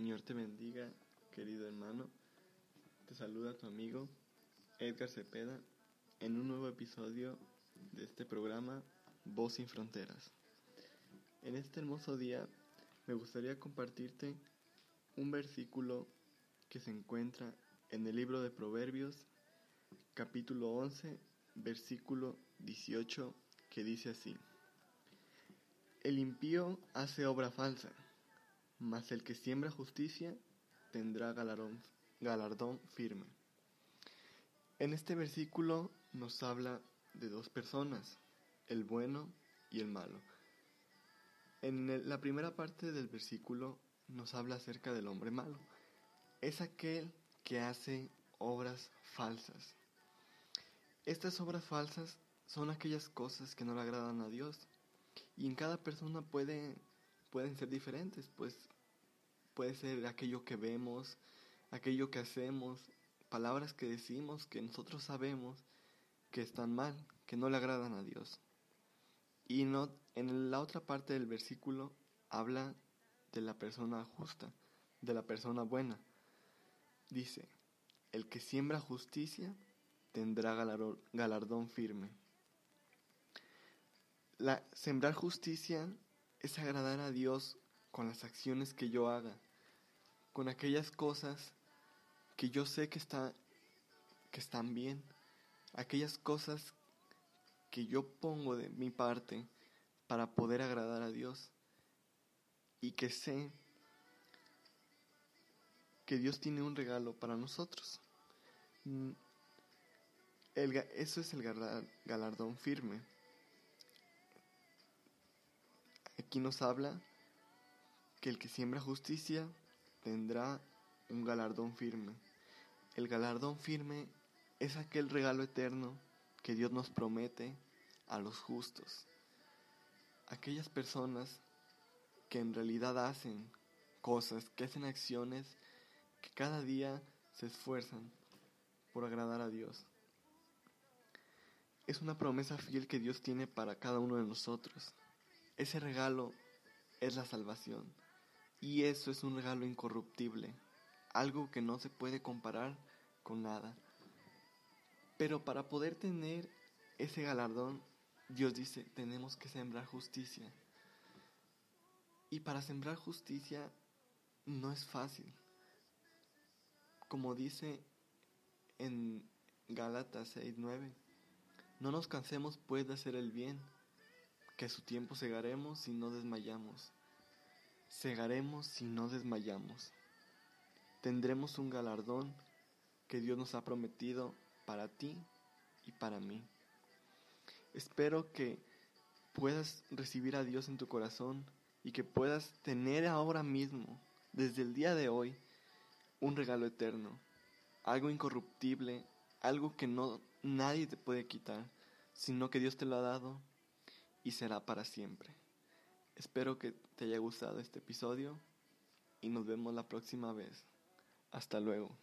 Señor te bendiga, querido hermano. Te saluda tu amigo Edgar Cepeda en un nuevo episodio de este programa Voz sin Fronteras. En este hermoso día me gustaría compartirte un versículo que se encuentra en el libro de Proverbios, capítulo 11, versículo 18, que dice así. El impío hace obra falsa mas el que siembra justicia tendrá galardón, galardón firme. En este versículo nos habla de dos personas, el bueno y el malo. En la primera parte del versículo nos habla acerca del hombre malo. Es aquel que hace obras falsas. Estas obras falsas son aquellas cosas que no le agradan a Dios. Y en cada persona puede pueden ser diferentes, pues puede ser aquello que vemos, aquello que hacemos, palabras que decimos que nosotros sabemos que están mal, que no le agradan a Dios. Y no, en la otra parte del versículo habla de la persona justa, de la persona buena. Dice, el que siembra justicia tendrá galardón firme. La, sembrar justicia es agradar a Dios con las acciones que yo haga, con aquellas cosas que yo sé que, está, que están bien, aquellas cosas que yo pongo de mi parte para poder agradar a Dios y que sé que Dios tiene un regalo para nosotros. Mm, eso es el galardón firme. Aquí nos habla que el que siembra justicia tendrá un galardón firme. El galardón firme es aquel regalo eterno que Dios nos promete a los justos. Aquellas personas que en realidad hacen cosas, que hacen acciones, que cada día se esfuerzan por agradar a Dios. Es una promesa fiel que Dios tiene para cada uno de nosotros. Ese regalo es la salvación. Y eso es un regalo incorruptible, algo que no se puede comparar con nada. Pero para poder tener ese galardón, Dios dice, tenemos que sembrar justicia. Y para sembrar justicia no es fácil. Como dice en Gálatas 6:9, no nos cansemos pues de hacer el bien que su tiempo segaremos si no desmayamos. Segaremos si no desmayamos. Tendremos un galardón que Dios nos ha prometido para ti y para mí. Espero que puedas recibir a Dios en tu corazón y que puedas tener ahora mismo, desde el día de hoy, un regalo eterno, algo incorruptible, algo que no nadie te puede quitar, sino que Dios te lo ha dado y será para siempre. Espero que te haya gustado este episodio y nos vemos la próxima vez. Hasta luego.